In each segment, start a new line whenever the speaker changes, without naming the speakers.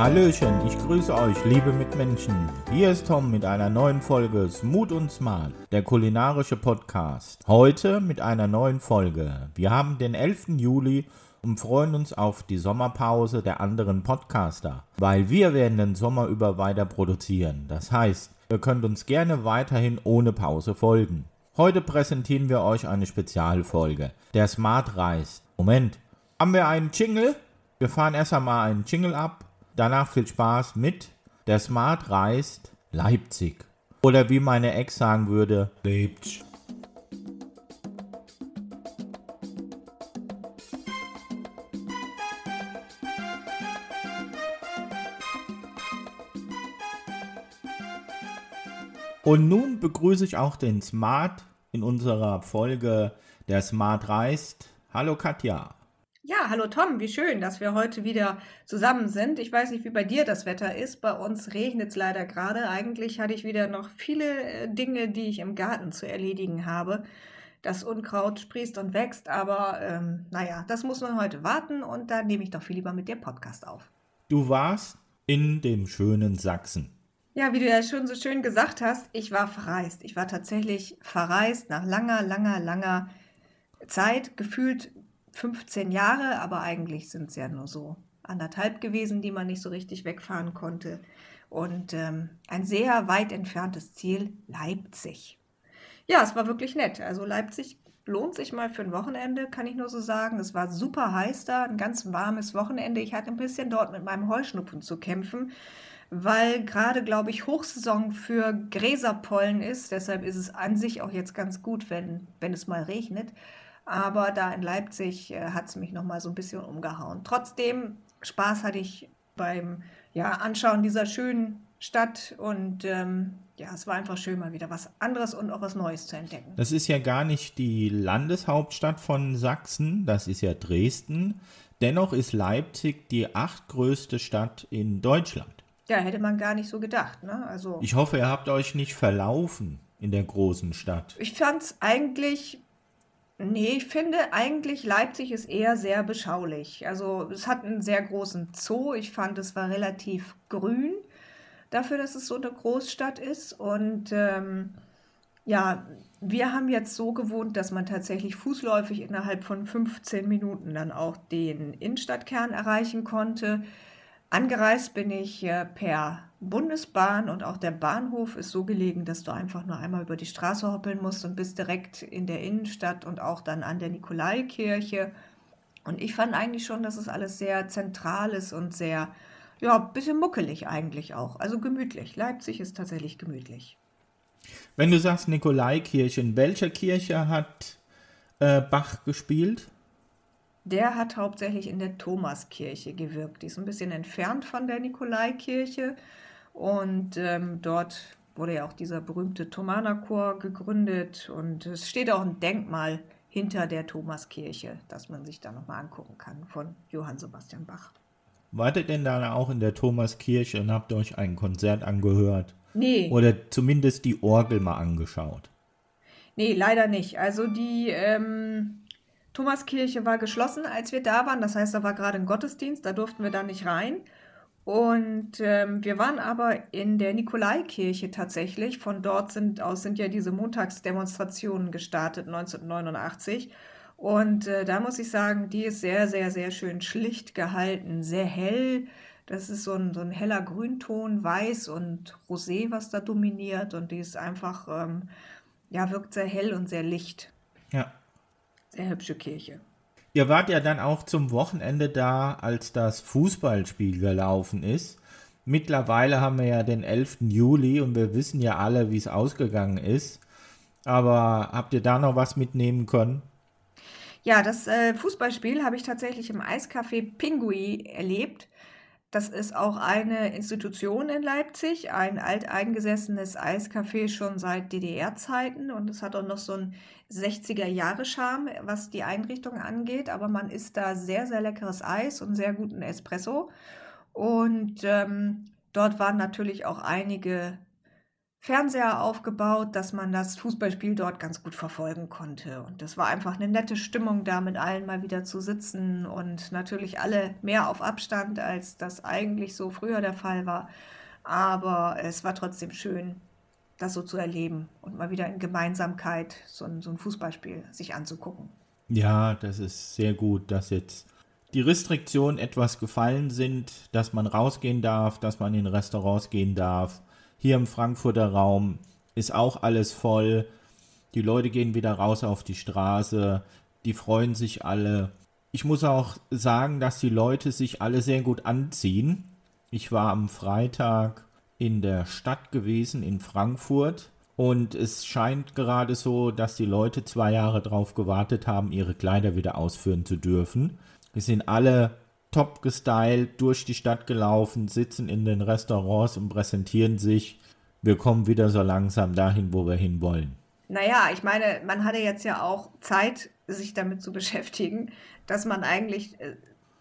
Hallöchen, ich grüße euch, liebe Mitmenschen. Hier ist Tom mit einer neuen Folge Smooth und Smart, der kulinarische Podcast. Heute mit einer neuen Folge. Wir haben den 11. Juli und freuen uns auf die Sommerpause der anderen Podcaster, weil wir werden den Sommer über weiter produzieren. Das heißt, ihr könnt uns gerne weiterhin ohne Pause folgen. Heute präsentieren wir euch eine Spezialfolge, der Smart reist. Moment, haben wir einen Jingle? Wir fahren erst einmal einen Jingle ab Danach viel Spaß mit Der Smart reist Leipzig. Oder wie meine Ex sagen würde, Leipzig. Und nun begrüße ich auch den Smart in unserer Folge Der Smart reist. Hallo Katja.
Ja, hallo Tom, wie schön, dass wir heute wieder zusammen sind. Ich weiß nicht, wie bei dir das Wetter ist. Bei uns regnet es leider gerade. Eigentlich hatte ich wieder noch viele äh, Dinge, die ich im Garten zu erledigen habe. Das Unkraut sprießt und wächst, aber ähm, naja, das muss man heute warten und da nehme ich doch viel lieber mit dem Podcast auf.
Du warst in dem schönen Sachsen.
Ja, wie du ja schon so schön gesagt hast, ich war verreist. Ich war tatsächlich verreist nach langer, langer, langer Zeit, gefühlt 15 Jahre, aber eigentlich sind es ja nur so anderthalb gewesen, die man nicht so richtig wegfahren konnte. Und ähm, ein sehr weit entferntes Ziel, Leipzig. Ja, es war wirklich nett. Also Leipzig lohnt sich mal für ein Wochenende, kann ich nur so sagen. Es war super heiß da, ein ganz warmes Wochenende. Ich hatte ein bisschen dort mit meinem Heuschnupfen zu kämpfen, weil gerade, glaube ich, Hochsaison für Gräserpollen ist. Deshalb ist es an sich auch jetzt ganz gut, wenn, wenn es mal regnet. Aber da in Leipzig äh, hat es mich nochmal so ein bisschen umgehauen. Trotzdem, Spaß hatte ich beim ja, Anschauen dieser schönen Stadt und ähm, ja, es war einfach schön, mal wieder was anderes und auch was Neues zu entdecken.
Das ist ja gar nicht die Landeshauptstadt von Sachsen, das ist ja Dresden. Dennoch ist Leipzig die achtgrößte Stadt in Deutschland.
Ja, hätte man gar nicht so gedacht. Ne?
Also, ich hoffe, ihr habt euch nicht verlaufen in der großen Stadt.
Ich fand es eigentlich Nee, ich finde eigentlich Leipzig ist eher sehr beschaulich. Also es hat einen sehr großen Zoo. Ich fand, es war relativ grün dafür, dass es so eine Großstadt ist. Und ähm, ja, wir haben jetzt so gewohnt, dass man tatsächlich fußläufig innerhalb von 15 Minuten dann auch den Innenstadtkern erreichen konnte. Angereist bin ich äh, per Bundesbahn und auch der Bahnhof ist so gelegen, dass du einfach nur einmal über die Straße hoppeln musst und bist direkt in der Innenstadt und auch dann an der Nikolaikirche. Und ich fand eigentlich schon, dass es alles sehr zentral ist und sehr, ja, ein bisschen muckelig eigentlich auch. Also gemütlich. Leipzig ist tatsächlich gemütlich.
Wenn du sagst Nikolaikirche, in welcher Kirche hat äh, Bach gespielt?
der hat hauptsächlich in der Thomaskirche gewirkt. Die ist ein bisschen entfernt von der Nikolaikirche und ähm, dort wurde ja auch dieser berühmte Thomanerchor gegründet und es steht auch ein Denkmal hinter der Thomaskirche, das man sich da nochmal angucken kann von Johann Sebastian Bach.
Wartet denn da auch in der Thomaskirche und habt euch ein Konzert angehört?
Nee.
Oder zumindest die Orgel mal angeschaut?
Nee, leider nicht. Also die ähm, Thomaskirche war geschlossen, als wir da waren. Das heißt, da war gerade ein Gottesdienst, da durften wir da nicht rein. Und ähm, wir waren aber in der Nikolaikirche tatsächlich. Von dort sind aus sind ja diese Montagsdemonstrationen gestartet 1989. Und äh, da muss ich sagen, die ist sehr, sehr, sehr schön schlicht gehalten, sehr hell. Das ist so ein, so ein heller Grünton, weiß und rosé, was da dominiert. Und die ist einfach, ähm, ja, wirkt sehr hell und sehr licht.
Ja.
Sehr hübsche Kirche.
Ihr wart ja dann auch zum Wochenende da, als das Fußballspiel gelaufen ist. Mittlerweile haben wir ja den 11. Juli und wir wissen ja alle, wie es ausgegangen ist. Aber habt ihr da noch was mitnehmen können?
Ja, das äh, Fußballspiel habe ich tatsächlich im Eiscafé Pingui erlebt. Das ist auch eine Institution in Leipzig, ein alteingesessenes Eiscafé schon seit DDR-Zeiten und es hat auch noch so einen 60er-Jahre-Charme, was die Einrichtung angeht, aber man isst da sehr, sehr leckeres Eis und sehr guten Espresso. Und ähm, dort waren natürlich auch einige Fernseher aufgebaut, dass man das Fußballspiel dort ganz gut verfolgen konnte. Und das war einfach eine nette Stimmung, da mit allen mal wieder zu sitzen und natürlich alle mehr auf Abstand, als das eigentlich so früher der Fall war. Aber es war trotzdem schön, das so zu erleben und mal wieder in Gemeinsamkeit so ein, so ein Fußballspiel sich anzugucken.
Ja, das ist sehr gut, dass jetzt die Restriktionen etwas gefallen sind, dass man rausgehen darf, dass man in Restaurants gehen darf hier im Frankfurter Raum ist auch alles voll. Die Leute gehen wieder raus auf die Straße. Die freuen sich alle. Ich muss auch sagen, dass die Leute sich alle sehr gut anziehen. Ich war am Freitag in der Stadt gewesen, in Frankfurt. Und es scheint gerade so, dass die Leute zwei Jahre darauf gewartet haben, ihre Kleider wieder ausführen zu dürfen. Wir sind alle top gestylt durch die Stadt gelaufen, sitzen in den Restaurants und präsentieren sich. Wir kommen wieder so langsam dahin, wo wir hinwollen.
Naja, ich meine, man hatte jetzt ja auch Zeit, sich damit zu beschäftigen, dass man eigentlich äh,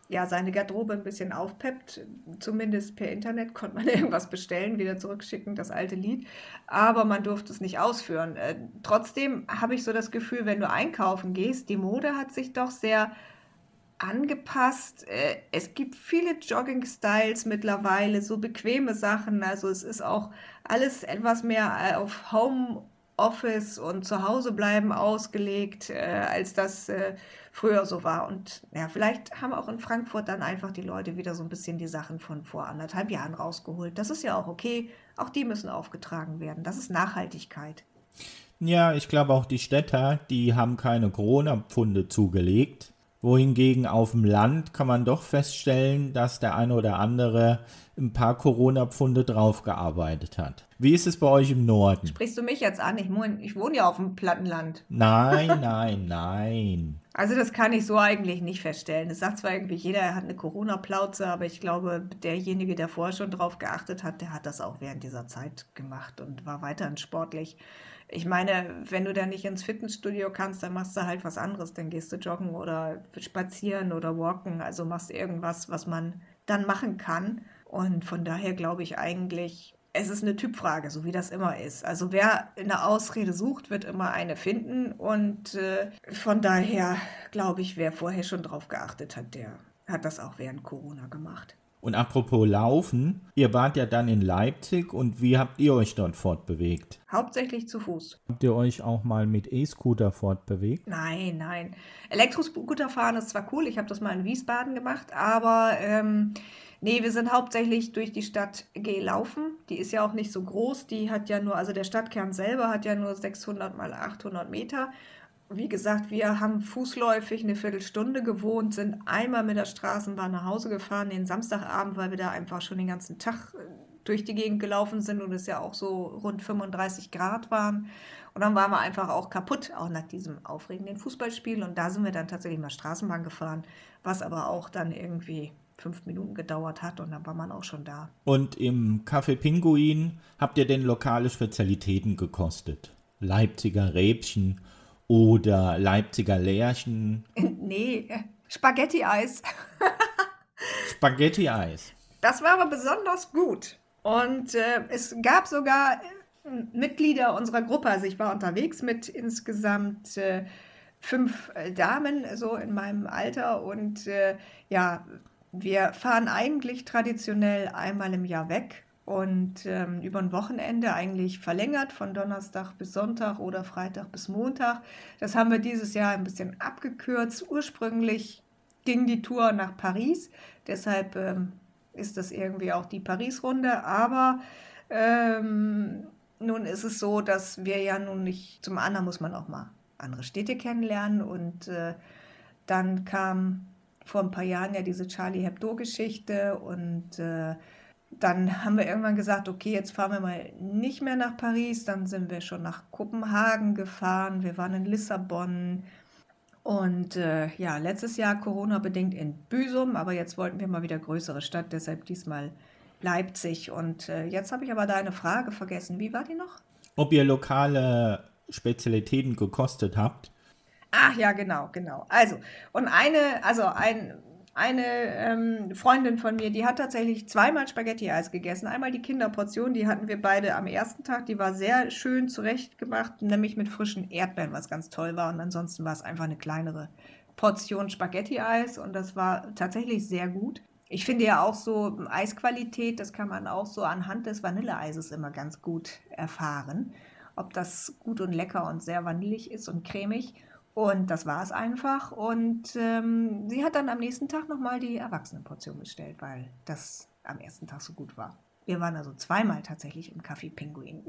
ja seine Garderobe ein bisschen aufpeppt. Zumindest per Internet konnte man irgendwas bestellen, wieder zurückschicken, das alte Lied. Aber man durfte es nicht ausführen. Äh, trotzdem habe ich so das Gefühl, wenn du einkaufen gehst, die Mode hat sich doch sehr angepasst. Äh, es gibt viele Jogging-Styles mittlerweile, so bequeme Sachen. Also es ist auch alles etwas mehr äh, auf Homeoffice und zu bleiben ausgelegt, äh, als das früher so war. Und ja, vielleicht haben auch in Frankfurt dann einfach die Leute wieder so ein bisschen die Sachen von vor anderthalb Jahren rausgeholt. Das ist ja auch okay. Auch die müssen aufgetragen werden. Das ist Nachhaltigkeit.
Ja, ich glaube auch die Städter, die haben keine Corona-Pfunde zugelegt wohingegen auf dem Land kann man doch feststellen, dass der eine oder andere ein paar Corona-Pfunde draufgearbeitet hat. Wie ist es bei euch im Norden?
Sprichst du mich jetzt an? Ich, ich wohne ja auf dem Plattenland.
Nein, nein, nein.
Also das kann ich so eigentlich nicht feststellen. Es sagt zwar irgendwie jeder, er hat eine Corona-Plauze, aber ich glaube, derjenige, der vorher schon drauf geachtet hat, der hat das auch während dieser Zeit gemacht und war weiterhin sportlich. Ich meine, wenn du dann nicht ins Fitnessstudio kannst, dann machst du halt was anderes. Dann gehst du joggen oder spazieren oder walken. Also machst irgendwas, was man dann machen kann. Und von daher glaube ich eigentlich, es ist eine Typfrage, so wie das immer ist. Also wer eine Ausrede sucht, wird immer eine finden. Und äh, von daher glaube ich, wer vorher schon drauf geachtet hat, der hat das auch während Corona gemacht.
Und apropos Laufen, ihr wart ja dann in Leipzig und wie habt ihr euch dort fortbewegt?
Hauptsächlich zu Fuß.
Habt ihr euch auch mal mit E-Scooter fortbewegt?
Nein, nein. Elektroscooter fahren ist zwar cool, ich habe das mal in Wiesbaden gemacht, aber ähm, nee, wir sind hauptsächlich durch die Stadt gelaufen. Die ist ja auch nicht so groß, die hat ja nur, also der Stadtkern selber hat ja nur 600 mal 800 Meter wie gesagt, wir haben fußläufig eine Viertelstunde gewohnt, sind einmal mit der Straßenbahn nach Hause gefahren, den Samstagabend, weil wir da einfach schon den ganzen Tag äh, durch die Gegend gelaufen sind und es ja auch so rund 35 Grad waren. Und dann waren wir einfach auch kaputt, auch nach diesem aufregenden Fußballspiel. Und da sind wir dann tatsächlich mal Straßenbahn gefahren, was aber auch dann irgendwie fünf Minuten gedauert hat und dann war man auch schon da.
Und im Café Pinguin habt ihr denn lokale Spezialitäten gekostet? Leipziger Räbchen oder Leipziger Lärchen?
Nee, Spaghetti-Eis.
Spaghetti-Eis.
Das war aber besonders gut. Und äh, es gab sogar äh, Mitglieder unserer Gruppe. Also ich war unterwegs mit insgesamt äh, fünf äh, Damen, so in meinem Alter. Und äh, ja, wir fahren eigentlich traditionell einmal im Jahr weg und ähm, über ein Wochenende eigentlich verlängert von Donnerstag bis Sonntag oder Freitag bis Montag. Das haben wir dieses Jahr ein bisschen abgekürzt. Ursprünglich ging die Tour nach Paris, deshalb ähm, ist das irgendwie auch die Paris-Runde. Aber ähm, nun ist es so, dass wir ja nun nicht, zum anderen muss man auch mal andere Städte kennenlernen und äh, dann kam vor ein paar Jahren ja diese Charlie Hebdo-Geschichte und äh, dann haben wir irgendwann gesagt, okay, jetzt fahren wir mal nicht mehr nach Paris. Dann sind wir schon nach Kopenhagen gefahren. Wir waren in Lissabon. Und äh, ja, letztes Jahr Corona-bedingt in Büsum, aber jetzt wollten wir mal wieder größere Stadt, deshalb diesmal Leipzig. Und äh, jetzt habe ich aber deine Frage vergessen. Wie war die noch?
Ob ihr lokale Spezialitäten gekostet habt?
Ach ja, genau, genau. Also, und eine, also ein eine ähm, Freundin von mir, die hat tatsächlich zweimal Spaghetti-Eis gegessen. Einmal die Kinderportion, die hatten wir beide am ersten Tag. Die war sehr schön zurechtgemacht, nämlich mit frischen Erdbeeren, was ganz toll war. Und ansonsten war es einfach eine kleinere Portion Spaghetti-Eis und das war tatsächlich sehr gut. Ich finde ja auch so Eisqualität, das kann man auch so anhand des Vanilleeises immer ganz gut erfahren, ob das gut und lecker und sehr vanillig ist und cremig. Und das war es einfach. Und ähm, sie hat dann am nächsten Tag nochmal die Erwachsenenportion bestellt, weil das am ersten Tag so gut war. Wir waren also zweimal tatsächlich im Café Pinguin.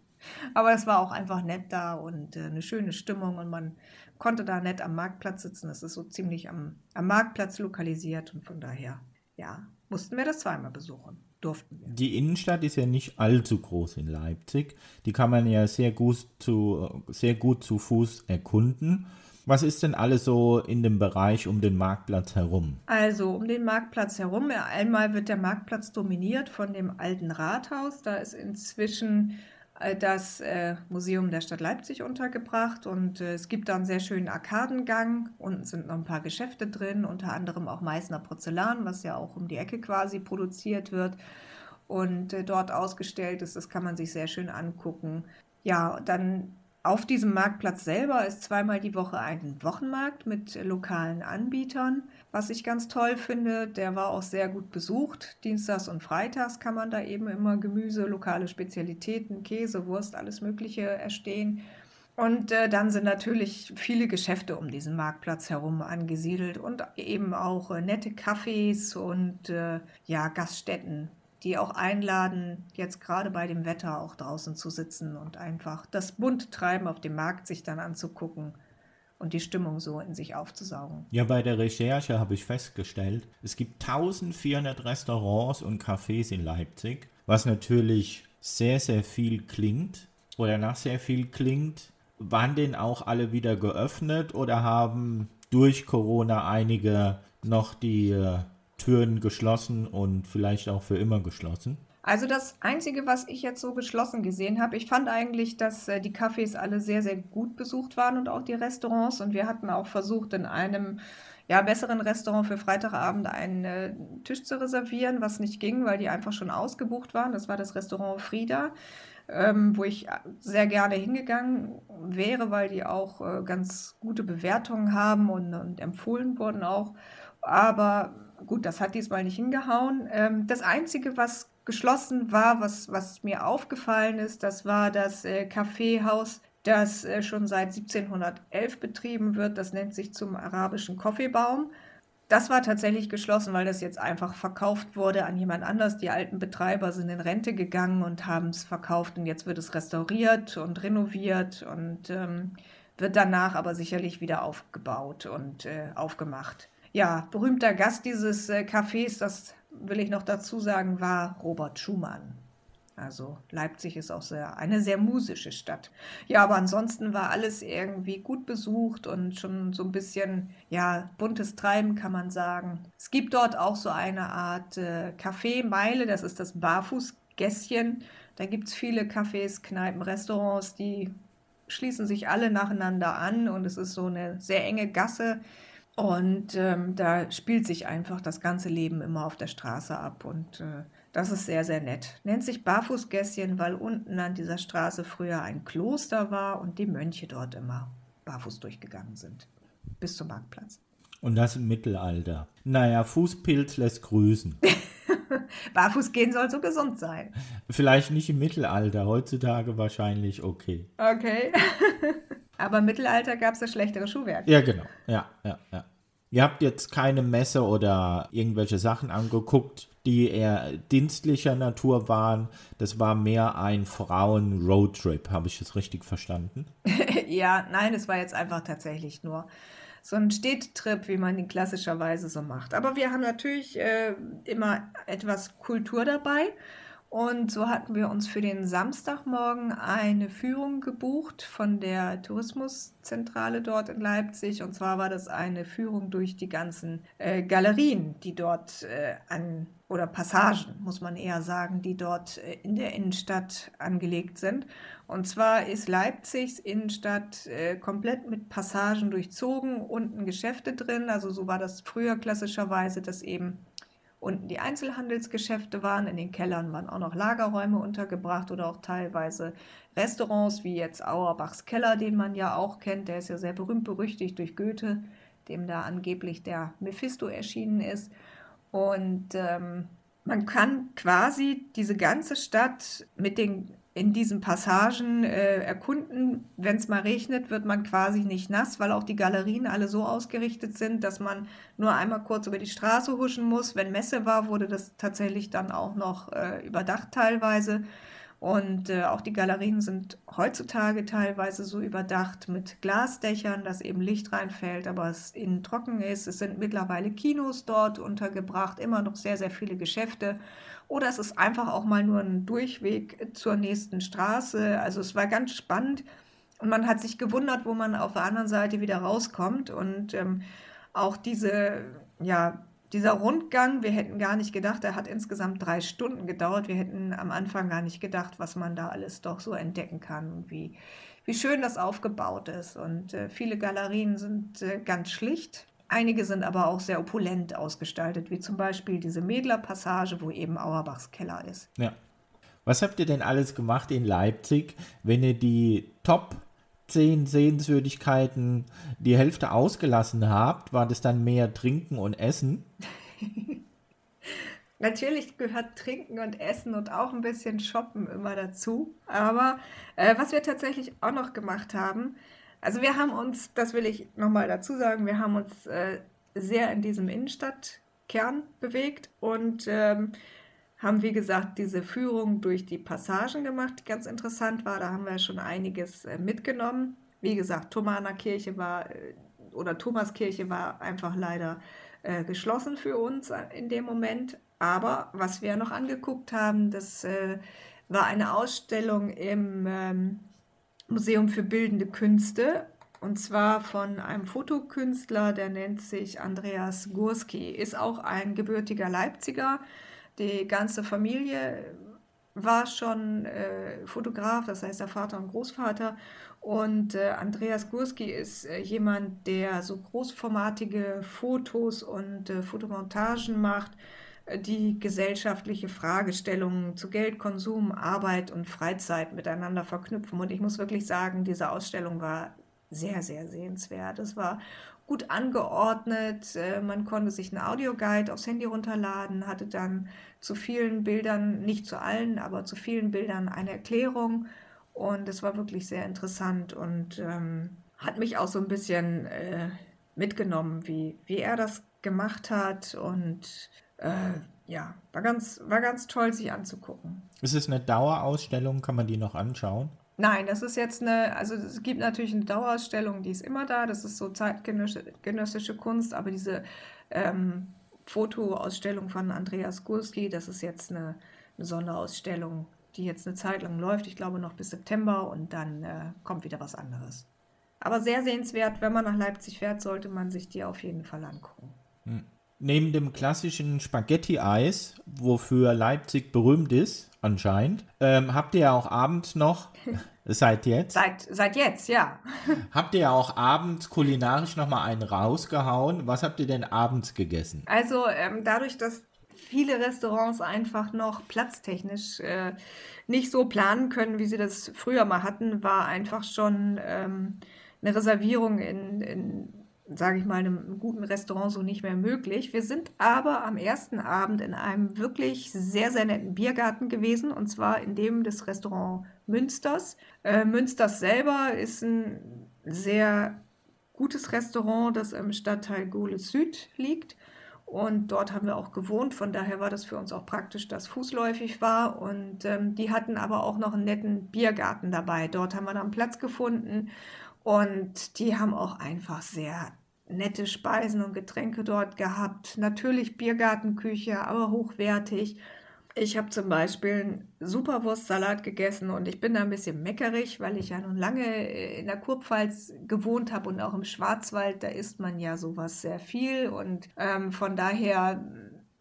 Aber es war auch einfach nett da und äh, eine schöne Stimmung und man konnte da nett am Marktplatz sitzen. Es ist so ziemlich am, am Marktplatz lokalisiert und von daher, ja, mussten wir das zweimal besuchen. Durften wir.
Die Innenstadt ist ja nicht allzu groß in Leipzig. Die kann man ja sehr gut zu, sehr gut zu Fuß erkunden. Was ist denn alles so in dem Bereich um den Marktplatz herum?
Also um den Marktplatz herum, einmal wird der Marktplatz dominiert von dem alten Rathaus. Da ist inzwischen das äh, Museum der Stadt Leipzig untergebracht und äh, es gibt da einen sehr schönen Arkadengang. Unten sind noch ein paar Geschäfte drin, unter anderem auch Meißner Porzellan, was ja auch um die Ecke quasi produziert wird und dort ausgestellt ist. Das kann man sich sehr schön angucken. Ja, dann auf diesem Marktplatz selber ist zweimal die Woche ein Wochenmarkt mit lokalen Anbietern, was ich ganz toll finde. Der war auch sehr gut besucht. Dienstags und Freitags kann man da eben immer Gemüse, lokale Spezialitäten, Käse, Wurst, alles Mögliche erstehen. Und äh, dann sind natürlich viele Geschäfte um diesen Marktplatz herum angesiedelt und eben auch äh, nette Cafés und äh, ja, Gaststätten, die auch einladen, jetzt gerade bei dem Wetter auch draußen zu sitzen und einfach das bunte Treiben auf dem Markt sich dann anzugucken und die Stimmung so in sich aufzusaugen.
Ja, bei der Recherche habe ich festgestellt, es gibt 1400 Restaurants und Cafés in Leipzig, was natürlich sehr, sehr viel klingt oder nach sehr viel klingt. Waren denn auch alle wieder geöffnet oder haben durch Corona einige noch die äh, Türen geschlossen und vielleicht auch für immer geschlossen?
Also das Einzige, was ich jetzt so geschlossen gesehen habe, ich fand eigentlich, dass äh, die Cafés alle sehr, sehr gut besucht waren und auch die Restaurants. Und wir hatten auch versucht, in einem ja, besseren Restaurant für Freitagabend einen äh, Tisch zu reservieren, was nicht ging, weil die einfach schon ausgebucht waren. Das war das Restaurant Frieda, ähm, wo ich sehr gerne hingegangen wäre, weil die auch äh, ganz gute Bewertungen haben und, und empfohlen wurden auch. Aber gut, das hat diesmal nicht hingehauen. Ähm, das Einzige, was geschlossen war, was, was mir aufgefallen ist, das war das äh, Kaffeehaus, das äh, schon seit 1711 betrieben wird. Das nennt sich zum arabischen Kaffeebaum. Das war tatsächlich geschlossen, weil das jetzt einfach verkauft wurde an jemand anders. Die alten Betreiber sind in Rente gegangen und haben es verkauft und jetzt wird es restauriert und renoviert und ähm, wird danach aber sicherlich wieder aufgebaut und äh, aufgemacht. Ja, berühmter Gast dieses äh, Cafés, das will ich noch dazu sagen, war Robert Schumann. Also Leipzig ist auch sehr, eine sehr musische Stadt. Ja, aber ansonsten war alles irgendwie gut besucht und schon so ein bisschen, ja, buntes Treiben kann man sagen. Es gibt dort auch so eine Art äh, Café-Meile, das ist das Barfußgässchen. Da gibt es viele Cafés, Kneipen, Restaurants, die schließen sich alle nacheinander an und es ist so eine sehr enge Gasse und ähm, da spielt sich einfach das ganze Leben immer auf der Straße ab und äh, das ist sehr, sehr nett. Nennt sich Barfußgässchen, weil unten an dieser Straße früher ein Kloster war und die Mönche dort immer barfuß durchgegangen sind. Bis zum Marktplatz.
Und das im Mittelalter. Naja, Fußpilz lässt grüßen.
Barfuß gehen soll so gesund sein.
Vielleicht nicht im Mittelalter, heutzutage wahrscheinlich okay.
Okay. Aber im Mittelalter gab es das schlechtere Schuhwerk.
Ja, genau. Ja, ja, ja. Ihr habt jetzt keine Messe oder irgendwelche Sachen angeguckt, die eher dienstlicher Natur waren. Das war mehr ein Frauen-Roadtrip. Habe ich das richtig verstanden?
ja, nein, es war jetzt einfach tatsächlich nur so ein Städtetrip, wie man ihn klassischerweise so macht. Aber wir haben natürlich äh, immer etwas Kultur dabei. Und so hatten wir uns für den Samstagmorgen eine Führung gebucht von der Tourismuszentrale dort in Leipzig. Und zwar war das eine Führung durch die ganzen äh, Galerien, die dort äh, an, oder Passagen, muss man eher sagen, die dort äh, in der Innenstadt angelegt sind. Und zwar ist Leipzigs Innenstadt äh, komplett mit Passagen durchzogen, unten Geschäfte drin. Also so war das früher klassischerweise, dass eben unten die Einzelhandelsgeschäfte waren. In den Kellern waren auch noch Lagerräume untergebracht oder auch teilweise Restaurants, wie jetzt Auerbachs Keller, den man ja auch kennt. Der ist ja sehr berühmt berüchtigt durch Goethe, dem da angeblich der Mephisto erschienen ist. Und ähm, man kann quasi diese ganze Stadt mit den in diesen Passagen äh, erkunden. Wenn es mal regnet, wird man quasi nicht nass, weil auch die Galerien alle so ausgerichtet sind, dass man nur einmal kurz über die Straße huschen muss. Wenn Messe war, wurde das tatsächlich dann auch noch äh, überdacht teilweise. Und äh, auch die Galerien sind heutzutage teilweise so überdacht mit Glasdächern, dass eben Licht reinfällt, aber es innen trocken ist. Es sind mittlerweile Kinos dort untergebracht, immer noch sehr, sehr viele Geschäfte. Oder es ist einfach auch mal nur ein Durchweg zur nächsten Straße. Also es war ganz spannend und man hat sich gewundert, wo man auf der anderen Seite wieder rauskommt. Und ähm, auch diese, ja, dieser Rundgang, wir hätten gar nicht gedacht, er hat insgesamt drei Stunden gedauert. Wir hätten am Anfang gar nicht gedacht, was man da alles doch so entdecken kann und wie, wie schön das aufgebaut ist. Und äh, viele Galerien sind äh, ganz schlicht. Einige sind aber auch sehr opulent ausgestaltet, wie zum Beispiel diese Mädler-Passage, wo eben Auerbachs Keller ist.
Ja. Was habt ihr denn alles gemacht in Leipzig, wenn ihr die Top 10 Sehenswürdigkeiten die Hälfte ausgelassen habt? War das dann mehr Trinken und Essen?
Natürlich gehört Trinken und Essen und auch ein bisschen Shoppen immer dazu. Aber äh, was wir tatsächlich auch noch gemacht haben, also wir haben uns, das will ich nochmal dazu sagen, wir haben uns äh, sehr in diesem Innenstadtkern bewegt und ähm, haben, wie gesagt, diese Führung durch die Passagen gemacht, die ganz interessant war. Da haben wir schon einiges äh, mitgenommen. Wie gesagt, Thomaner Kirche war äh, oder Thomaskirche war einfach leider äh, geschlossen für uns in dem Moment. Aber was wir noch angeguckt haben, das äh, war eine Ausstellung im ähm, Museum für Bildende Künste und zwar von einem Fotokünstler, der nennt sich Andreas Gurski, ist auch ein gebürtiger Leipziger. Die ganze Familie war schon äh, Fotograf, das heißt der Vater und Großvater. Und äh, Andreas Gurski ist äh, jemand, der so großformatige Fotos und äh, Fotomontagen macht die gesellschaftliche Fragestellungen zu Geld, Konsum, Arbeit und Freizeit miteinander verknüpfen. Und ich muss wirklich sagen, diese Ausstellung war sehr, sehr sehenswert. Es war gut angeordnet. Äh, man konnte sich einen Audioguide aufs Handy runterladen, hatte dann zu vielen Bildern, nicht zu allen, aber zu vielen Bildern eine Erklärung. Und es war wirklich sehr interessant und ähm, hat mich auch so ein bisschen äh, mitgenommen, wie, wie er das gemacht hat und äh, ja, war ganz, war ganz toll, sich anzugucken.
Ist es eine Dauerausstellung? Kann man die noch anschauen?
Nein, das ist jetzt eine, also es gibt natürlich eine Dauerausstellung, die ist immer da, das ist so zeitgenössische Kunst, aber diese ähm, Fotoausstellung von Andreas Gurski, das ist jetzt eine, eine, Sonderausstellung, die jetzt eine Zeit lang läuft, ich glaube noch bis September und dann äh, kommt wieder was anderes. Aber sehr sehenswert, wenn man nach Leipzig fährt, sollte man sich die auf jeden Fall angucken.
Hm neben dem klassischen Spaghetti-Eis, wofür Leipzig berühmt ist, anscheinend, ähm, habt ihr ja auch abends noch, seit jetzt?
Seit, seit jetzt, ja.
habt ihr ja auch abends kulinarisch nochmal einen rausgehauen. Was habt ihr denn abends gegessen?
Also ähm, dadurch, dass viele Restaurants einfach noch platztechnisch äh, nicht so planen können, wie sie das früher mal hatten, war einfach schon ähm, eine Reservierung in, in sage ich mal, einem guten Restaurant so nicht mehr möglich. Wir sind aber am ersten Abend in einem wirklich sehr, sehr netten Biergarten gewesen, und zwar in dem des Restaurant Münsters. Äh, Münsters selber ist ein sehr gutes Restaurant, das im Stadtteil Gole Süd liegt. Und dort haben wir auch gewohnt. Von daher war das für uns auch praktisch, dass fußläufig war. Und ähm, die hatten aber auch noch einen netten Biergarten dabei. Dort haben wir dann Platz gefunden. Und die haben auch einfach sehr nette Speisen und Getränke dort gehabt. Natürlich Biergartenküche, aber hochwertig. Ich habe zum Beispiel einen Superwurstsalat gegessen und ich bin da ein bisschen meckerig, weil ich ja nun lange äh, in der Kurpfalz gewohnt habe und auch im Schwarzwald, da isst man ja sowas sehr viel und ähm, von daher,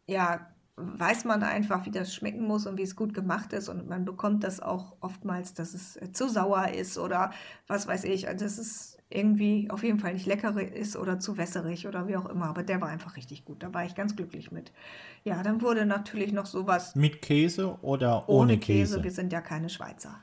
ja, weiß man einfach, wie das schmecken muss und wie es gut gemacht ist und man bekommt das auch oftmals, dass es äh, zu sauer ist oder was weiß ich. Also das ist irgendwie auf jeden Fall nicht lecker ist oder zu wässerig oder wie auch immer. Aber der war einfach richtig gut. Da war ich ganz glücklich mit. Ja, dann wurde natürlich noch sowas.
Mit Käse oder ohne, ohne Käse? Käse?
Wir sind ja keine Schweizer.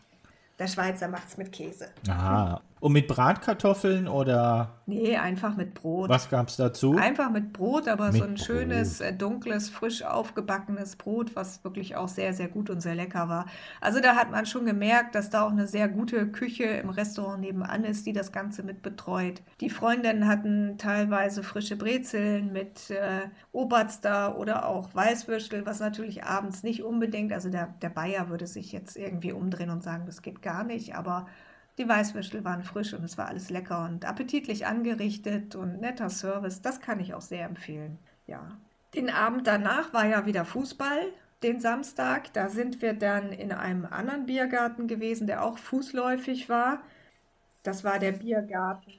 Der Schweizer macht es mit Käse.
Aha. Und mit Bratkartoffeln oder?
Nee, einfach mit Brot.
Was gab es dazu?
Einfach mit Brot, aber mit so ein Brot. schönes, äh, dunkles, frisch aufgebackenes Brot, was wirklich auch sehr, sehr gut und sehr lecker war. Also da hat man schon gemerkt, dass da auch eine sehr gute Küche im Restaurant nebenan ist, die das Ganze mit betreut. Die Freundinnen hatten teilweise frische Brezeln mit äh, Oberster oder auch Weißwürstel, was natürlich abends nicht unbedingt, also der, der Bayer würde sich jetzt irgendwie umdrehen und sagen, das geht gar nicht, aber die Weißwürstel waren frisch und es war alles lecker und appetitlich angerichtet und netter Service. Das kann ich auch sehr empfehlen. Ja. Den Abend danach war ja wieder Fußball, den Samstag. Da sind wir dann in einem anderen Biergarten gewesen, der auch fußläufig war. Das war der Biergarten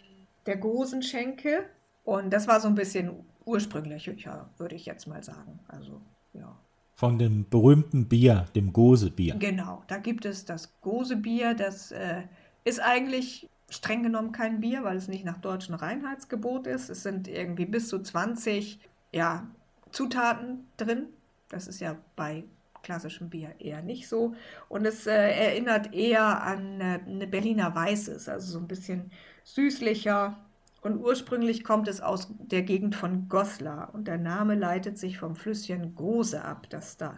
der Gosenschenke. Und das war so ein bisschen ursprünglicher, würde ich jetzt mal sagen. Also, ja.
Von dem berühmten Bier, dem Gosebier.
Genau, da gibt es das Gosebier, das äh, ist eigentlich streng genommen kein Bier, weil es nicht nach deutschem Reinheitsgebot ist. Es sind irgendwie bis zu 20 ja, Zutaten drin. Das ist ja bei klassischem Bier eher nicht so. Und es äh, erinnert eher an äh, eine Berliner Weißes, also so ein bisschen süßlicher. Und ursprünglich kommt es aus der Gegend von Goslar. Und der Name leitet sich vom Flüsschen Gose ab, das da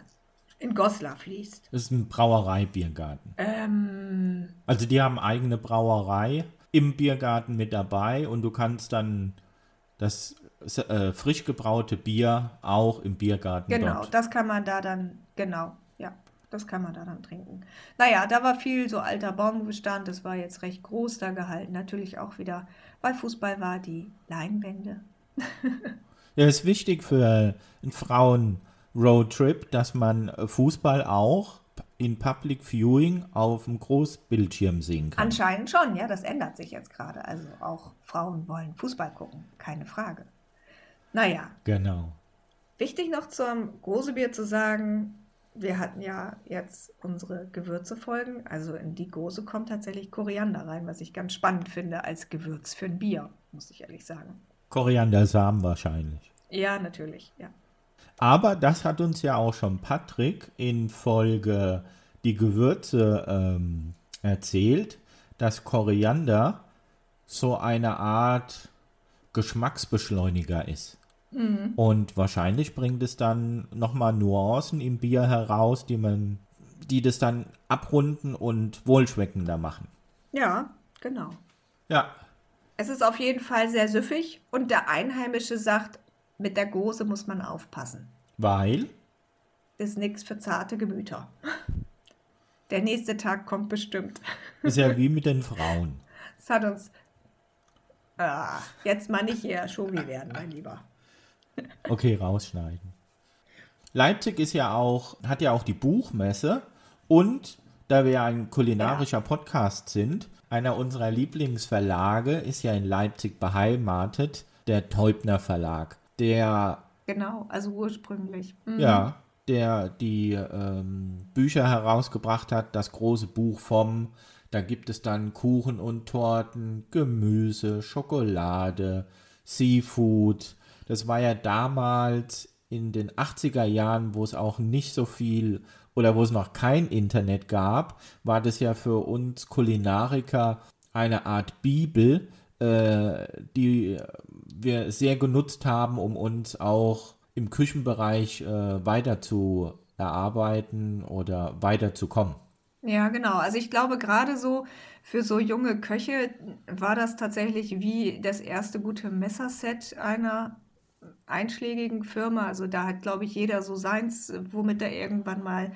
in Goslar fließt.
Das ist ein Brauereibiergarten.
Ähm,
also die haben eigene Brauerei im Biergarten mit dabei und du kannst dann das äh, frisch gebraute Bier auch im Biergarten
Genau,
dort.
das kann man da dann, genau, ja, das kann man da dann trinken. Naja, da war viel so alter Baumbestand, das war jetzt recht groß da gehalten. Natürlich auch wieder, weil Fußball war, die Leinwände.
ja, ist wichtig für Frauen Roadtrip, dass man äh, Fußball auch in Public Viewing auf dem Großbildschirm sehen kann.
Anscheinend schon, ja, das ändert sich jetzt gerade. Also auch Frauen wollen Fußball gucken, keine Frage. Naja.
Genau.
Wichtig noch zum Gosebier zu sagen, wir hatten ja jetzt unsere Gewürzefolgen. Also in die Gose kommt tatsächlich Koriander rein, was ich ganz spannend finde als Gewürz für ein Bier, muss ich ehrlich sagen.
Koriandersamen wahrscheinlich.
Ja, natürlich, ja.
Aber das hat uns ja auch schon Patrick in Folge die Gewürze ähm, erzählt, dass Koriander so eine Art Geschmacksbeschleuniger ist. Mhm. Und wahrscheinlich bringt es dann nochmal Nuancen im Bier heraus, die man, die das dann abrunden und wohlschmeckender machen.
Ja, genau.
Ja.
Es ist auf jeden Fall sehr süffig und der Einheimische sagt, mit der Gose muss man aufpassen.
Weil?
Ist nichts für zarte Gemüter. Der nächste Tag kommt bestimmt.
Ist ja wie mit den Frauen.
Es hat uns. Ah, jetzt mal nicht hier Schobi werden, mein Lieber.
Okay, rausschneiden. Leipzig ist ja auch, hat ja auch die Buchmesse und da wir ein kulinarischer ja. Podcast sind, einer unserer Lieblingsverlage ist ja in Leipzig beheimatet, der Teubner Verlag der.
Genau, also ursprünglich.
Mhm. Ja, der die ähm, Bücher herausgebracht hat, das große Buch vom. Da gibt es dann Kuchen und Torten, Gemüse, Schokolade, Seafood. Das war ja damals in den 80er Jahren, wo es auch nicht so viel oder wo es noch kein Internet gab, war das ja für uns Kulinariker eine Art Bibel, äh, die wir sehr genutzt haben, um uns auch im Küchenbereich äh, weiter zu erarbeiten oder weiterzukommen.
Ja, genau. Also ich glaube, gerade so für so junge Köche war das tatsächlich wie das erste gute Messerset einer einschlägigen Firma. Also da hat, glaube ich, jeder so seins, womit er irgendwann mal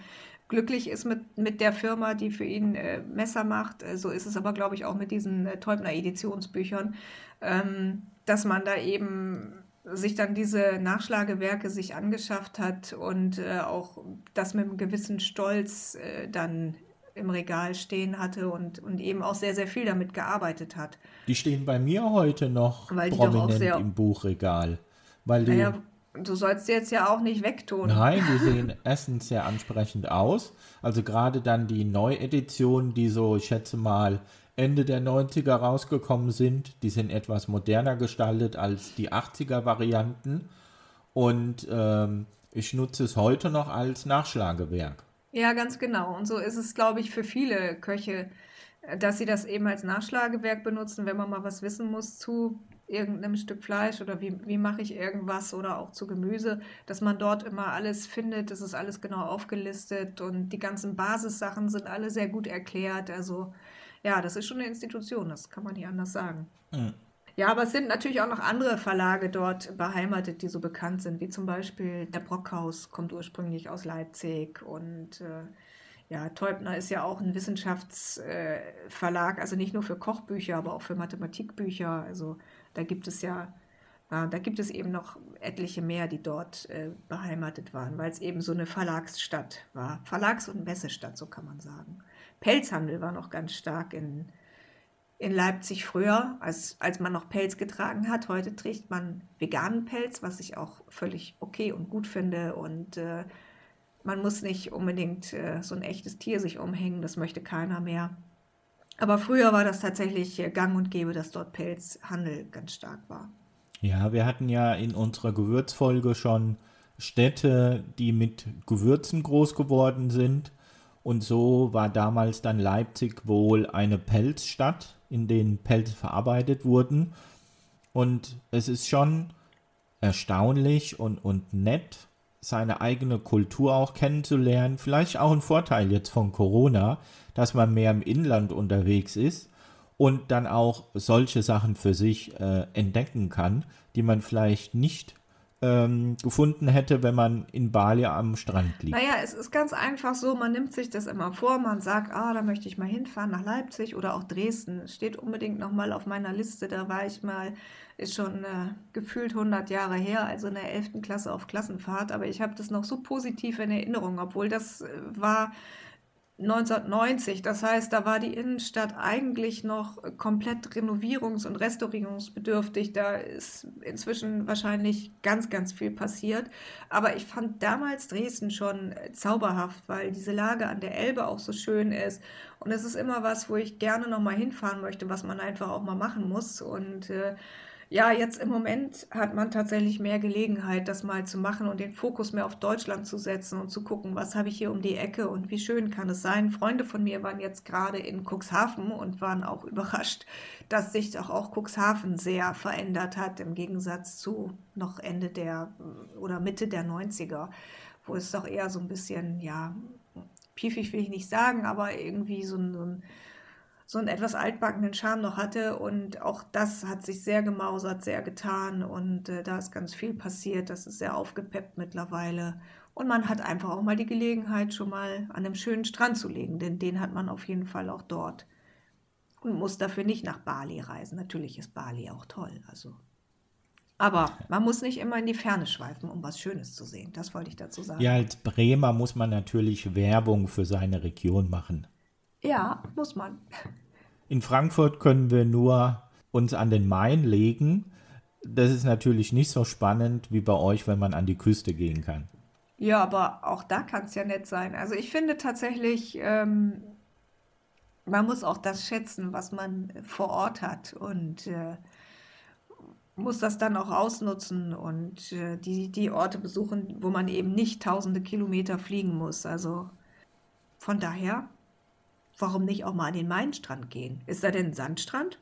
glücklich ist mit, mit der Firma, die für ihn äh, Messer macht. Äh, so ist es aber, glaube ich, auch mit diesen äh, Teubner Editionsbüchern, ähm, dass man da eben sich dann diese Nachschlagewerke sich angeschafft hat und äh, auch das mit einem gewissen Stolz äh, dann im Regal stehen hatte und, und eben auch sehr, sehr viel damit gearbeitet hat.
Die stehen bei mir heute noch
Weil
prominent
sehr-
im Buchregal. Weil die,
Naja, du sollst sie jetzt ja auch nicht wegtun.
Nein, die sehen erstens sehr ansprechend aus. Also gerade dann die Neueditionen, die so, ich schätze mal, Ende der 90er rausgekommen sind, die sind etwas moderner gestaltet als die 80er Varianten. Und ähm, ich nutze es heute noch als Nachschlagewerk.
Ja, ganz genau. Und so ist es, glaube ich, für viele Köche, äh, dass sie das eben als Nachschlagewerk benutzen, wenn man mal was wissen muss zu irgendeinem Stück Fleisch oder wie, wie mache ich irgendwas oder auch zu Gemüse, dass man dort immer alles findet, das ist alles genau aufgelistet und die ganzen Basissachen sind alle sehr gut erklärt. Also ja, das ist schon eine Institution, das kann man nicht anders sagen.
Mhm.
Ja, aber es sind natürlich auch noch andere Verlage dort beheimatet, die so bekannt sind, wie zum Beispiel der Brockhaus kommt ursprünglich aus Leipzig und äh, ja, Teubner ist ja auch ein Wissenschaftsverlag, äh, also nicht nur für Kochbücher, aber auch für Mathematikbücher. Also da gibt es ja, äh, da gibt es eben noch etliche mehr, die dort äh, beheimatet waren, weil es eben so eine Verlagsstadt war. Verlags- und Messestadt, so kann man sagen. Pelzhandel war noch ganz stark in, in Leipzig früher, als, als man noch Pelz getragen hat. Heute trägt man veganen Pelz, was ich auch völlig okay und gut finde. Und äh, man muss nicht unbedingt äh, so ein echtes Tier sich umhängen, das möchte keiner mehr. Aber früher war das tatsächlich äh, gang und gäbe, dass dort Pelzhandel ganz stark war.
Ja, wir hatten ja in unserer Gewürzfolge schon Städte, die mit Gewürzen groß geworden sind. Und so war damals dann Leipzig wohl eine Pelzstadt, in denen Pelze verarbeitet wurden. Und es ist schon erstaunlich und, und nett, seine eigene Kultur auch kennenzulernen. Vielleicht auch ein Vorteil jetzt von Corona, dass man mehr im Inland unterwegs ist und dann auch solche Sachen für sich äh, entdecken kann, die man vielleicht nicht ähm, gefunden hätte, wenn man in Bali am Strand liegt.
Naja, es ist ganz einfach so, man nimmt sich das immer vor, man sagt, ah, da möchte ich mal hinfahren nach Leipzig oder auch Dresden. Es steht unbedingt nochmal auf meiner Liste, da war ich mal, ist schon äh, gefühlt 100 Jahre her, also in der 11. Klasse auf Klassenfahrt, aber ich habe das noch so positiv in Erinnerung, obwohl das äh, war 1990. Das heißt, da war die Innenstadt eigentlich noch komplett renovierungs- und restaurierungsbedürftig. Da ist inzwischen wahrscheinlich ganz, ganz viel passiert. Aber ich fand damals Dresden schon zauberhaft, weil diese Lage an der Elbe auch so schön ist. Und es ist immer was, wo ich gerne noch mal hinfahren möchte, was man einfach auch mal machen muss. Und äh, ja, jetzt im Moment hat man tatsächlich mehr Gelegenheit, das mal zu machen und den Fokus mehr auf Deutschland zu setzen und zu gucken, was habe ich hier um die Ecke und wie schön kann es sein. Freunde von mir waren jetzt gerade in Cuxhaven und waren auch überrascht, dass sich doch auch Cuxhaven sehr verändert hat im Gegensatz zu noch Ende der oder Mitte der 90er, wo es doch eher so ein bisschen, ja, piefig will ich nicht sagen, aber irgendwie so ein, so ein so einen etwas altbackenen Charme noch hatte. Und auch das hat sich sehr gemausert, sehr getan. Und äh, da ist ganz viel passiert. Das ist sehr aufgepeppt mittlerweile. Und man hat einfach auch mal die Gelegenheit, schon mal an einem schönen Strand zu legen, denn den hat man auf jeden Fall auch dort. Und muss dafür nicht nach Bali reisen. Natürlich ist Bali auch toll. Also. Aber man muss nicht immer in die Ferne schweifen, um was Schönes zu sehen. Das wollte ich dazu sagen.
Ja, als Bremer muss man natürlich Werbung für seine Region machen.
Ja, muss man.
In Frankfurt können wir nur uns an den Main legen. Das ist natürlich nicht so spannend wie bei euch, wenn man an die Küste gehen kann.
Ja, aber auch da kann es ja nett sein. Also ich finde tatsächlich, ähm, man muss auch das schätzen, was man vor Ort hat und äh, muss das dann auch ausnutzen und äh, die, die Orte besuchen, wo man eben nicht tausende Kilometer fliegen muss. Also von daher, warum nicht auch mal an den Mainstrand gehen? Ist da denn ein Sandstrand?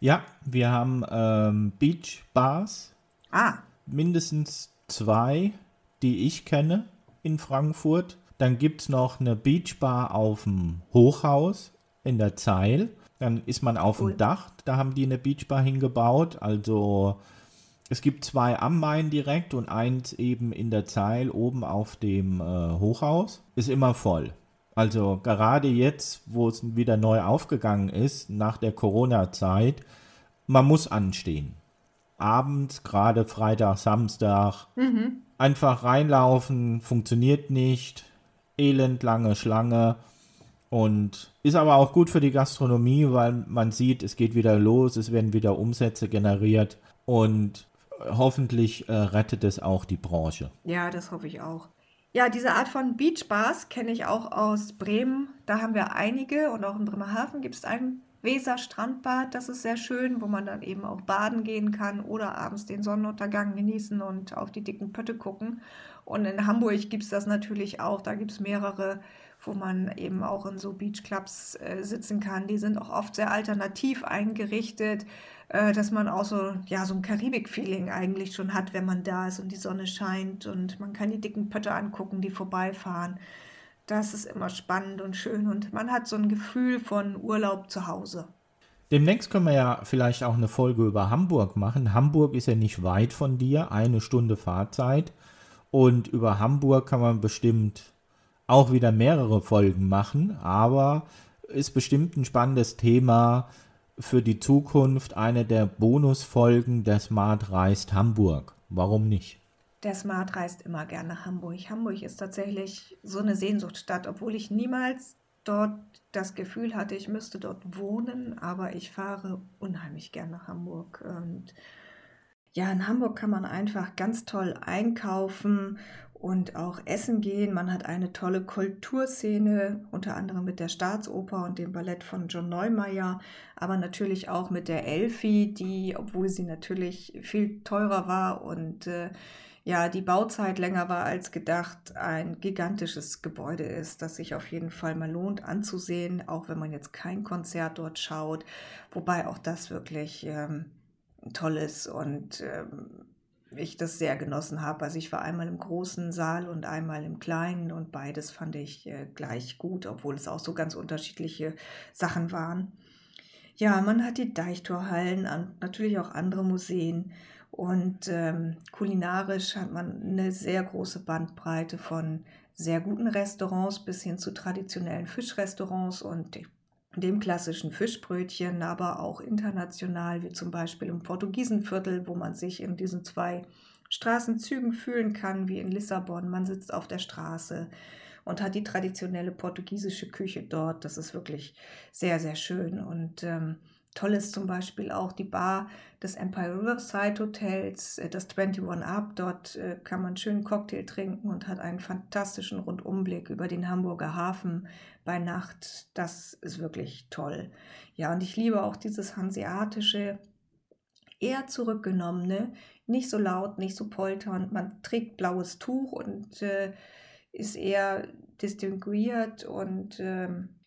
Ja, wir haben ähm, Beach-Bars,
Ah,
mindestens zwei, die ich kenne in Frankfurt. Dann gibt es noch eine Beachbar auf dem Hochhaus in der Zeil. Dann ist man auf
Cool.
dem Dach, da haben die eine Beachbar hingebaut. Also es gibt zwei am Main direkt und eins eben in der Zeil oben auf dem äh, Hochhaus. Ist immer voll. Also gerade jetzt, wo es wieder neu aufgegangen ist, nach der Corona-Zeit, man muss anstehen. abends, gerade Freitag, Samstag, einfach reinlaufen, funktioniert nicht, elendlange Schlange und ist aber auch gut für die Gastronomie, weil man sieht, es geht wieder los, es werden wieder Umsätze generiert und hoffentlich äh, rettet es auch die Branche.
Ja, das hoffe ich auch. Ja, diese Art von Beachbars kenne ich auch aus Bremen. Da haben wir einige und auch in Bremerhaven gibt es ein Weser-Strandbad. Das ist sehr schön, wo man dann eben auch baden gehen kann oder abends den Sonnenuntergang genießen und auf die dicken Pötte gucken. Und in Hamburg gibt es das natürlich auch. Da gibt es mehrere, wo man eben auch in so Beachclubs äh, sitzen kann. Die sind auch oft sehr alternativ eingerichtet, äh, dass man auch so, ja, so ein Karibik-Feeling eigentlich schon hat, wenn man da ist und die Sonne scheint und man kann die dicken Pötte angucken, die vorbeifahren. Das ist immer spannend und schön und man hat so ein Gefühl von Urlaub zu Hause.
Demnächst können wir ja vielleicht auch eine Folge über Hamburg machen. Hamburg ist ja nicht weit von dir, eine Stunde Fahrzeit. Und über Hamburg kann man bestimmt auch wieder mehrere Folgen machen, aber ist bestimmt ein spannendes Thema für die Zukunft, eine der Bonusfolgen der Smart Reist Hamburg. Warum nicht?
Der Smart reist immer gerne nach Hamburg. Hamburg ist tatsächlich so eine Sehnsuchtsstadt, obwohl ich niemals dort das Gefühl hatte, ich müsste dort wohnen, aber ich fahre unheimlich gern nach Hamburg. Und ja, in Hamburg kann man einfach ganz toll einkaufen und auch essen gehen. Man hat eine tolle Kulturszene, unter anderem mit der Staatsoper und dem Ballett von John Neumeier, aber natürlich auch mit der Elfi, die, obwohl sie natürlich viel teurer war und äh, ja, die Bauzeit länger war als gedacht, ein gigantisches Gebäude ist, das sich auf jeden Fall mal lohnt anzusehen, auch wenn man jetzt kein Konzert dort schaut, wobei auch das wirklich ähm, toll ist und ähm, ich das sehr genossen habe. Also ich war einmal im großen Saal und einmal im kleinen und beides fand ich äh, gleich gut, obwohl es auch so ganz unterschiedliche Sachen waren. Ja, man hat die Deichtorhallen, an, natürlich auch andere Museen und ähm, kulinarisch hat man eine sehr große Bandbreite von sehr guten Restaurants bis hin zu traditionellen Fischrestaurants und dem klassischen Fischbrötchen, aber auch international, wie zum Beispiel im Portugiesenviertel, wo man sich in diesen zwei Straßenzügen fühlen kann, wie in Lissabon. Man sitzt auf der Straße und hat die traditionelle portugiesische Küche dort. Das ist wirklich sehr, sehr schön. Und ähm, Toll ist zum Beispiel auch die Bar des Empire Riverside Hotels, äh, das 21 Up. Dort äh, kann man schön Cocktail trinken und hat einen fantastischen Rundumblick über den Hamburger Hafen bei Nacht. Das ist wirklich toll. Ja, und ich liebe auch dieses hanseatische, eher zurückgenommene, nicht so laut, nicht so polternd. Man trägt blaues Tuch und äh, ist eher distinguiert und ähm,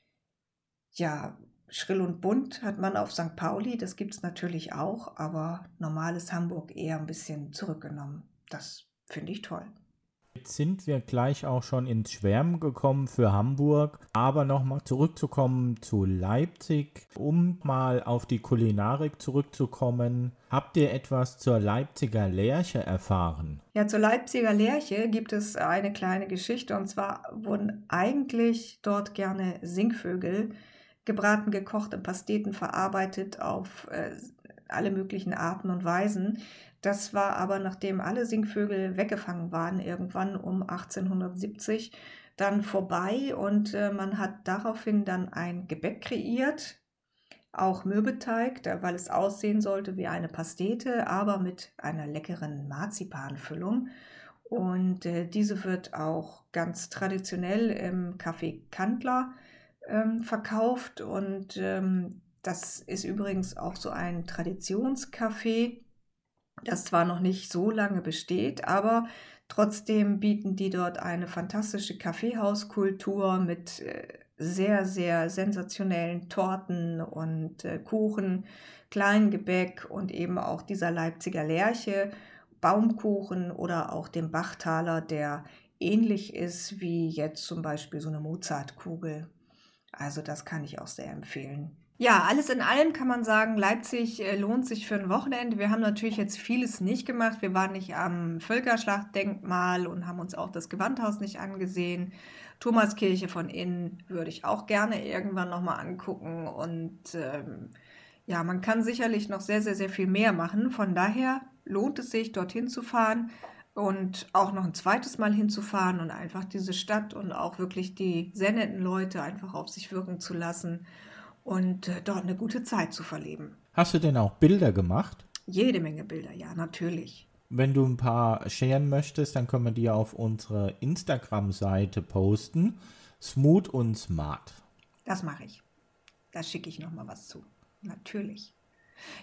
ja, Schrill und bunt hat man auf St. Pauli, das gibt es natürlich auch, aber normales Hamburg eher ein bisschen zurückgenommen. Das finde ich toll.
Jetzt sind wir gleich auch schon ins Schwärmen gekommen für Hamburg, aber nochmal zurückzukommen zu Leipzig, um mal auf die Kulinarik zurückzukommen. Habt ihr etwas zur Leipziger Lerche erfahren?
Ja, zur Leipziger Lerche gibt es eine kleine Geschichte und zwar wurden eigentlich dort gerne Singvögel gebraten, gekocht, in Pasteten verarbeitet auf äh, alle möglichen Arten und Weisen. Das war aber, nachdem alle Singvögel weggefangen waren, irgendwann um 1870, dann vorbei und äh, man hat daraufhin dann ein Gebäck kreiert, auch Mürbeteig, weil es aussehen sollte wie eine Pastete, aber mit einer leckeren Marzipanfüllung. Und äh, diese wird auch ganz traditionell im Café Kandler ähm, verkauft und ähm, das ist übrigens auch so ein Traditionscafé, das zwar noch nicht so lange besteht, aber trotzdem bieten die dort eine fantastische Kaffeehauskultur mit äh, sehr, sehr sensationellen Torten und äh, Kuchen, Kleingebäck und eben auch dieser Leipziger Lerche, Baumkuchen oder auch dem Bachtaler, der ähnlich ist wie jetzt zum Beispiel so eine Mozartkugel. Also das kann ich auch sehr empfehlen. Ja, alles in allem kann man sagen, Leipzig äh, lohnt sich für ein Wochenende. Wir haben natürlich jetzt vieles nicht gemacht. Wir waren nicht am Völkerschlachtdenkmal und haben uns auch das Gewandhaus nicht angesehen. Thomaskirche von innen würde ich auch gerne irgendwann nochmal angucken. Und ähm, ja, man kann sicherlich noch sehr, sehr, sehr viel mehr machen. Von daher lohnt es sich, dorthin zu fahren und auch noch ein zweites Mal hinzufahren und einfach diese Stadt und auch wirklich die sehr netten Leute einfach auf sich wirken zu lassen und äh, dort eine gute Zeit zu verleben.
Hast du denn auch Bilder gemacht?
Jede Menge Bilder, ja, natürlich.
Wenn du ein paar scheren möchtest, dann können wir die auf unsere Instagram-Seite posten. Smooth und Smart.
Das mache ich. Da schicke ich noch mal was zu. Natürlich.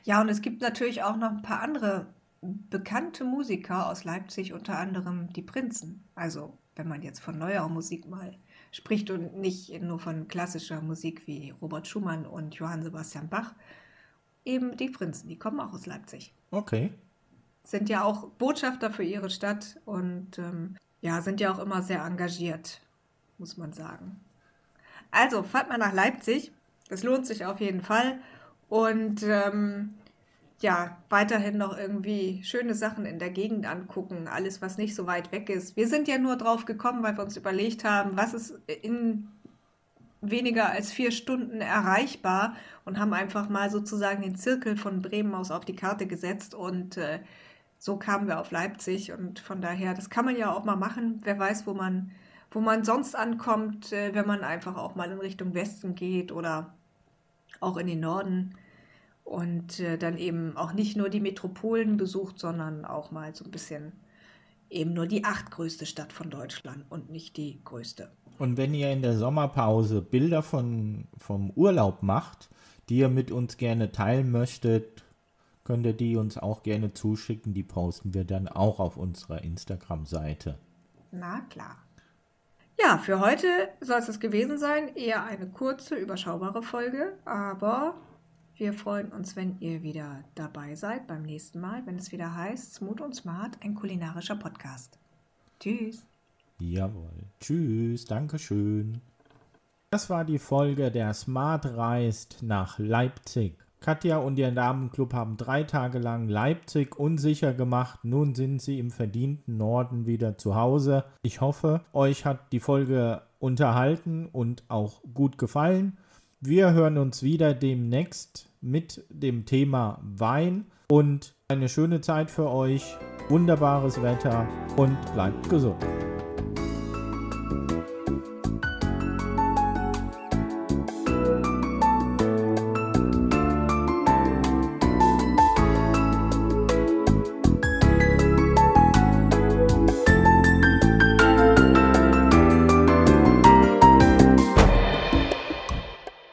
Ja, und es gibt natürlich auch noch ein paar andere bekannte Musiker aus Leipzig, unter anderem die Prinzen. Also, wenn man jetzt von neuer Musik mal spricht und nicht nur von klassischer Musik wie Robert Schumann und Johann Sebastian Bach, eben die Prinzen, die kommen auch aus Leipzig.
Okay.
Sind ja auch Botschafter für ihre Stadt und ähm, ja, sind ja auch immer sehr engagiert, muss man sagen. Also, fahrt mal nach Leipzig. Das lohnt sich auf jeden Fall. Und ähm, ja, weiterhin noch irgendwie schöne Sachen in der Gegend angucken, alles, was nicht so weit weg ist. Wir sind ja nur drauf gekommen, weil wir uns überlegt haben, was ist in weniger als vier Stunden erreichbar und haben einfach mal sozusagen den Zirkel von Bremen aus auf die Karte gesetzt und äh, so kamen wir auf Leipzig und von daher, das kann man ja auch mal machen. Wer weiß, wo man, wo man sonst ankommt, äh, wenn man einfach auch mal in Richtung Westen geht oder auch in den Norden und äh, dann eben auch nicht nur die Metropolen besucht, sondern auch mal so ein bisschen eben nur die achtgrößte Stadt von Deutschland und nicht die größte.
Und wenn ihr in der Sommerpause Bilder von, vom Urlaub macht, die ihr mit uns gerne teilen möchtet, könnt ihr die uns auch gerne zuschicken. Die posten wir dann auch auf unserer Instagram-Seite.
Na klar. Ja, für heute soll es das gewesen sein. Eher eine kurze, überschaubare Folge, aber wir freuen uns, wenn ihr wieder dabei seid beim nächsten Mal, wenn es wieder heißt Smooth und Smart, ein kulinarischer Podcast. Tschüss.
Jawohl. Tschüss. Dankeschön. Das war die Folge der Smart reist nach Leipzig. Katja und ihr Damenclub haben drei Tage lang Leipzig unsicher gemacht. Nun sind sie im verdienten Norden wieder zu Hause. Ich hoffe, euch hat die Folge unterhalten und auch gut gefallen. Wir hören uns wieder demnächst mit dem Thema Wein und eine schöne Zeit für euch, wunderbares Wetter und bleibt gesund.